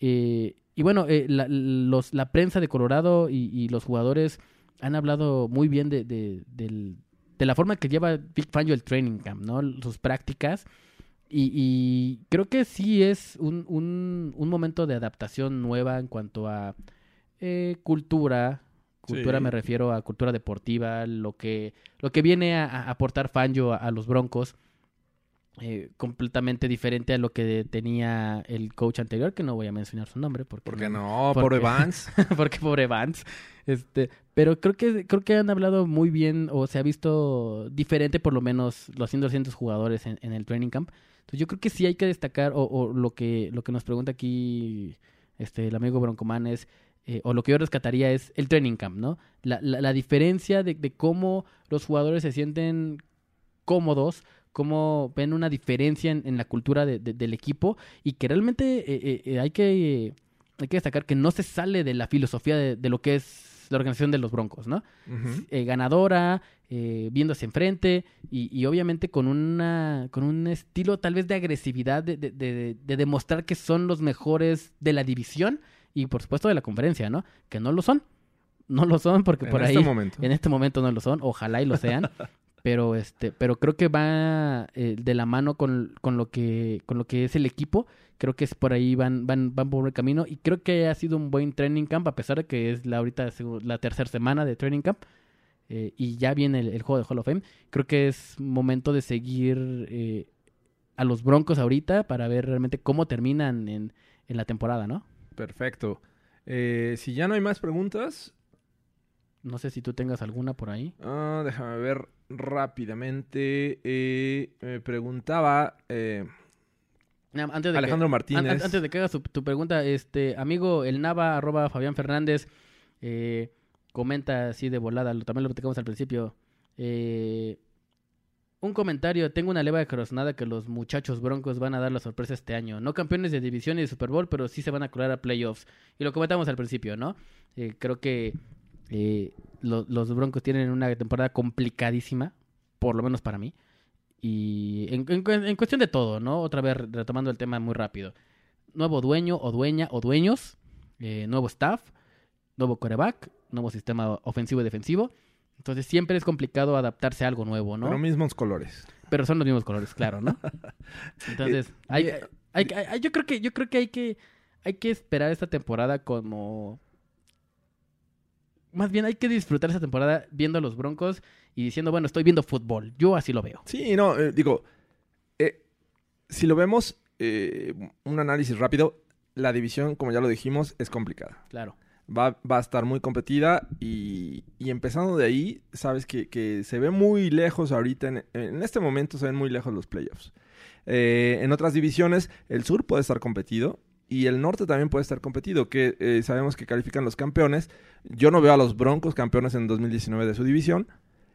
Eh, y bueno, eh, la, los, la prensa de Colorado y, y los jugadores han hablado muy bien de, de, del- de la forma que lleva Big Fangio el training camp, ¿no? Sus prácticas. Y, y creo que sí es un, un, un momento de adaptación nueva en cuanto a eh, cultura. Cultura Sí. me refiero a cultura deportiva, lo que, lo que viene a, a aportar Fangio a, a los Broncos eh, completamente diferente a lo que tenía el coach anterior, que no voy a mencionar su nombre porque ¿Por qué no? ¿Por Por qué? Evans. porque pobre Vance. Este, pero creo que creo que han hablado muy bien o se ha visto diferente por lo menos los 100 200 jugadores en, en el training camp. Entonces yo creo que sí hay que destacar o, o lo que lo que nos pregunta aquí este el amigo Broncoman es eh, o lo que yo rescataría es el training camp, ¿no? La, la, la diferencia de, de cómo los jugadores se sienten cómodos, cómo ven una diferencia en, en la cultura de- de- del equipo y que realmente eh, eh, hay, que, hay que destacar que no se sale de la filosofía de, de lo que es la organización de los Broncos, ¿no? Ujú. eh, ganadora, eh, viéndose enfrente y, y obviamente con una con un estilo tal vez de agresividad de, de- de- de demostrar que son los mejores de la división y por supuesto de la conferencia, ¿no? Que no lo son, no lo son porque En por este ahí momento. en este momento no lo son, ojalá y lo sean. Pero este, pero creo que va eh, de la mano con, con lo que con lo que es el equipo. Creo que es por ahí van van van por buen camino y creo que ha sido un buen training camp a pesar de que es la ahorita la tercera semana de training camp eh, y ya viene el, el juego de Hall of Fame. Creo que es momento de seguir eh, a los Broncos ahorita para ver realmente cómo terminan en, en la temporada, ¿no? Perfecto. Si ya no hay más preguntas, No sé si tú tengas alguna por ahí. ah, déjame ver rápidamente. Eh, me preguntaba eh, Antes de Alejandro que, Martínez. an- an- antes de que hagas tu, tu pregunta, este amigo el Nava, arroba Fabián Fernández, eh, comenta así de volada, lo- también lo platicamos al principio. eh, un comentario, tengo una leva de corazonada que los muchachos broncos van a dar la sorpresa este año. No campeones de división y de Super Bowl, pero sí se van a colar a playoffs. Y lo comentamos al principio, ¿no? Eh, creo que eh, lo- los broncos tienen una temporada complicadísima, por lo menos para mí. Y en, en- en cuestión de todo, ¿no? Otra vez retomando el tema muy rápido. Nuevo dueño o dueña o dueños, eh, nuevo staff, nuevo coreback, nuevo sistema ofensivo y defensivo. Entonces siempre es complicado adaptarse a algo nuevo, ¿no? Pero mismos colores. Pero son los mismos colores, claro, ¿no? Entonces, hay, eh, hay- yo creo que yo creo que hay que hay que esperar esta temporada como más bien hay que disfrutar esta temporada viendo a los Broncos y diciendo, bueno, estoy viendo fútbol. Yo así lo veo. Sí, no, eh, digo, eh, si lo vemos, eh, un análisis rápido, la división, como ya lo dijimos, es complicada. Claro. Va, va a estar muy competida y, y empezando de ahí, sabes que, que se ve muy lejos ahorita, en, en este momento se ven muy lejos los playoffs. En otras divisiones, el sur puede estar competido y el norte también puede estar competido, que eh, sabemos que califican los campeones. Yo no veo a los Broncos campeones en 2019 de su división.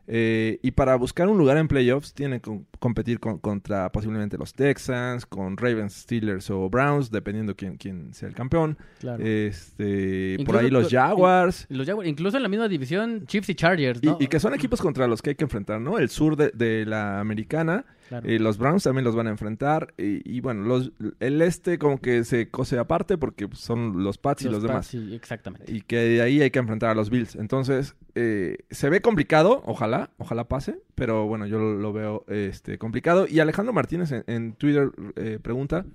Eh, y para buscar un lugar en playoffs tienen que com- competir con- contra posiblemente los Texans, con Ravens, Steelers o Browns, dependiendo quién, quién sea el campeón. Claro. Este, por ahí los Jaguars. Los Jaguars, incluso en la misma división, Chiefs y Chargers, Y, ¿no? y que son equipos contra los que hay que enfrentar, ¿no? El sur de, de la americana, Claro. eh, los Browns también los van a enfrentar. Y, y bueno, los, el este como que se cose aparte porque son los Pats y los, demás. Sí, exactamente. Y que de ahí hay que enfrentar a los Bills. Entonces, eh, se ve complicado, ojalá, ojalá pase, pero bueno, yo lo, lo veo este, complicado. Y Alejandro Martínez en, en Twitter eh, pregunta,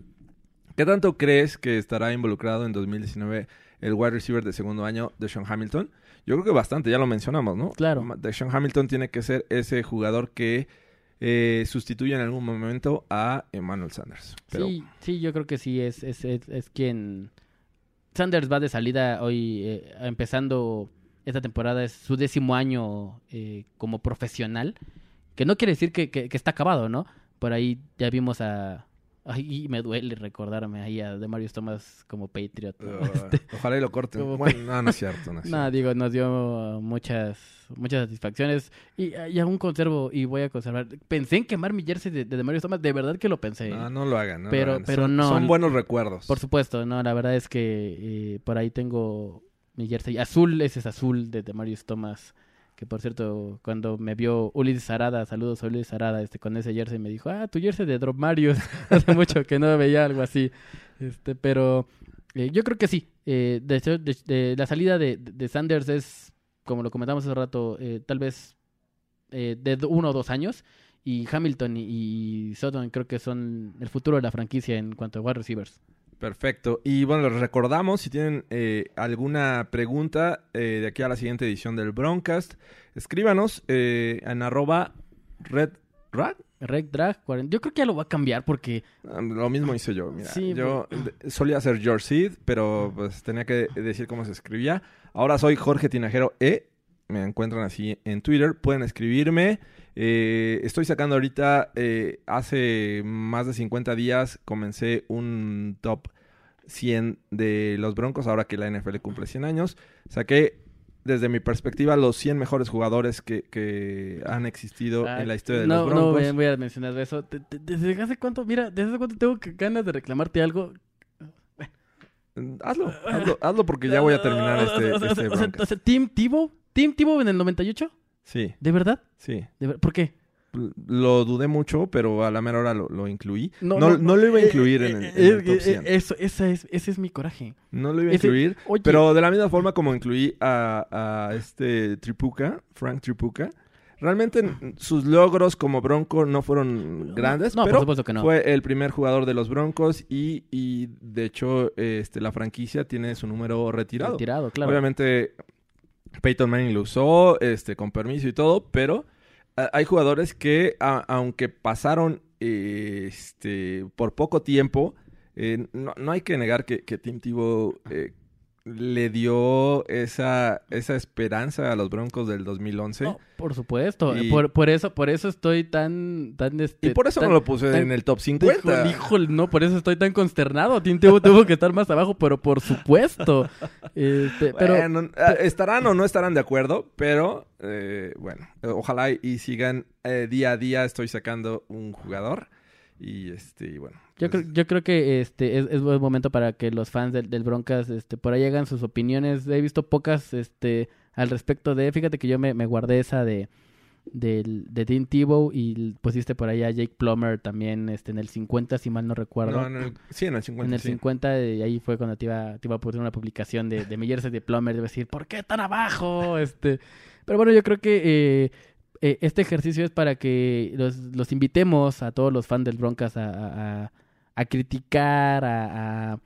¿qué tanto crees que estará involucrado en 2019 el wide receiver de segundo año de Sean Hamilton? Yo creo que bastante, ya lo mencionamos, ¿no? Claro. De Sean Hamilton tiene que ser ese jugador que eh, sustituye en algún momento a Emmanuel Sanders. Sí, sí, yo creo que sí, es, es, es, quien... Sanders va de salida hoy, eh, empezando esta temporada, es su décimo año eh, como profesional, que no quiere decir que- que está acabado, ¿no? Por ahí ya vimos a... Ay, me duele recordarme ahí a Demarius Thomas como Patriot. ¿no? uh, ojalá y lo corten. Como- Bueno, no, no es cierto. No es No, digo, nos dio muchas muchas satisfacciones y, y aún conservo y voy a conservar. Pensé en quemar mi jersey de, de Demarius Thomas, de verdad que lo pensé. No, no lo hagan. no lo Pero- hagan. pero Son- no. Son buenos recuerdos. Por supuesto, no, la verdad es que eh, por ahí tengo mi jersey azul, ese es azul de Demarius Thomas, que por cierto, cuando me vio Ulises Arada, saludos a Ulises Arada, este, con ese jersey me dijo, ah, tu jersey de Drop Marius, hace mucho que no veía algo así, este, pero eh, yo creo que sí, eh, de, de- la salida de, de Sanders es, como lo comentamos hace rato, eh, tal vez eh, de uno o dos años, y Hamilton y, y Sutton creo que son el futuro de la franquicia en cuanto a wide receivers. Perfecto. Y bueno, les recordamos, si tienen eh, alguna pregunta eh, de aquí a la siguiente edición del Broncast, escríbanos eh, en arroba red... ¿Rad? Rec Drag 40. Yo creo que ya lo va a cambiar porque Ah, Lo mismo hice yo, mira. Sí, yo de- solía ser George Seed, pero pues tenía que decir cómo se escribía. Ahora soy Jorge Tinajero E. Me encuentran así en Twitter. Pueden escribirme. Eh, estoy sacando ahorita, eh, hace más de 50 días comencé un top 100 de los Broncos, ahora que la NFL cumple 100 años. Saqué, desde mi perspectiva, los 100 mejores jugadores que, que han existido Ah, en la historia de no, los Broncos. No, voy a- voy a mencionar eso. Te- te- ¿Desde hace cuánto? Mira, ¿desde hace cuánto tengo que- ganas de reclamarte algo? Hazlo, hazlo, hazlo porque ya voy a terminar este, este Broncos. o sea, ¿Team Tivo? ¿Team Tivo en el 98? Sí, ¿De verdad? sí. ¿De ver- ¿Por qué? Lo dudé mucho, pero a la mera hora lo, lo incluí. No, no, no, lo iba a eh, incluir eh, en el, eh, en el eh, top eh, 100. Eso, esa es, ese es mi coraje. No lo iba a ese- incluir. oye. Pero de la misma forma como incluí a, a este Tripuca, Frank Tripuca, realmente sus logros como Bronco no fueron grandes, No, por pero supuesto que no. fue el primer jugador de los Broncos y, y, de hecho este, la franquicia tiene su número retirado. Retirado, claro. Obviamente Peyton Manning lo usó este, con permiso y todo, pero hay jugadores que aunque pasaron este, por poco tiempo, eh, no, no hay que negar que, que Tim Tebow eh, le dio esa, esa esperanza a los Broncos del 2011. No, por supuesto. Y- Por, por eso, por eso estoy tan, tan este. y por eso tan- no lo puse tan- en el top 50. Híjole, no, por eso estoy tan consternado. Tim tuvo que estar más abajo, pero por supuesto. Este, pero Bueno, ah, estarán o no estarán de acuerdo, pero eh, bueno, ojalá y, sigan eh, día a día estoy sacando un jugador y este bueno. Yo pues, creo, yo creo que este es, es buen momento para que los fans del, del Broncas este, por ahí hagan sus opiniones. He visto pocas este, al respecto de. Fíjate que yo me, me guardé esa de del, de Tim Tebow y pusiste por ahí a Jake Plummer también este, en el 50, si mal no recuerdo. no, en el- sí, en el 50. En el sí. 50, y ahí fue cuando te iba, te iba a poner una publicación de, de de Plummer. Debe decir, ¿por qué tan abajo? Este, pero bueno, yo creo que eh, eh, este ejercicio es para que los, los invitemos a todos los fans del Broncas a, a- a- a criticar, a, a-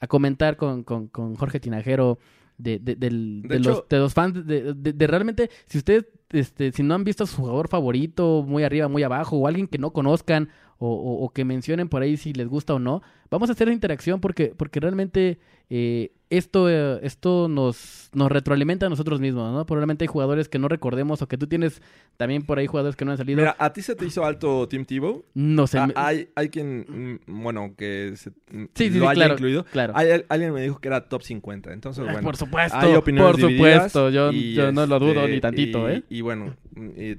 a comentar con, con- con Jorge Tinajero de, de- del- De de hecho- los, de los fans, de, de- de realmente, si ustedes, este, si no han visto a su jugador favorito, muy arriba, muy abajo, o alguien que no conozcan, o, o- o que mencionen por ahí si les gusta o no, vamos a hacer interacción porque, porque realmente eh, esto, eh, esto nos, nos retroalimenta a nosotros mismos, ¿no? Probablemente hay jugadores que no recordemos o que tú tienes también por ahí jugadores que no han salido. Mira, ¿a ti se te hizo alto Tim Tebow? no sé. Ah, hay, hay quien, mm, bueno, que se- mm, Sí, sí, lo sí, haya claro, incluido. claro. Hay, alguien me dijo que era top 50, entonces Ay, bueno. por supuesto, hay opiniones por supuesto, yo, no lo dudo este, ni tantito, y- ¿eh? Y bueno, y,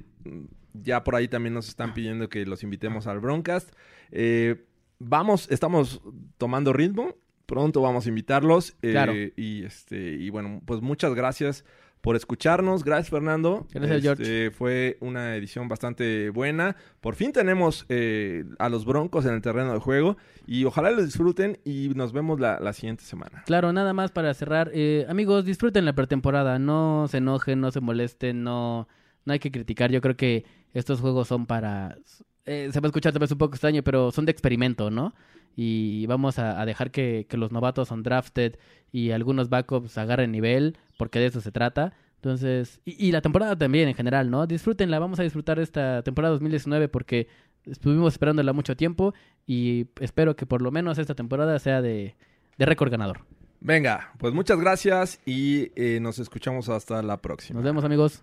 ya por ahí también nos están pidiendo que los invitemos al Broncast. Eh, vamos, estamos tomando ritmo. Pronto vamos a invitarlos. eh, Claro. Y este, y bueno, pues muchas gracias por escucharnos. Gracias, Fernando. Gracias, George. Este, Fue una edición bastante buena. Por fin tenemos eh, a los Broncos en el terreno de juego. Y ojalá lo disfruten. Y nos vemos la, la siguiente semana. Claro, nada más para cerrar. Eh, amigos, disfruten la pretemporada. No se enojen, no se molesten, no, no hay que criticar. Yo creo que estos juegos son para... eh, se va a escuchar tal vez un poco extraño, pero son de experimento, ¿no? Y vamos a, a dejar que, que los novatos undrafted y algunos backups agarren nivel, porque de eso se trata. Entonces, y, y la temporada también en general, ¿no? Disfrútenla, vamos a disfrutar esta temporada 2019 porque estuvimos esperándola mucho tiempo y espero que por lo menos esta temporada sea de, de récord ganador. Venga, pues muchas gracias. Y eh, nos escuchamos hasta la próxima. Nos vemos, amigos.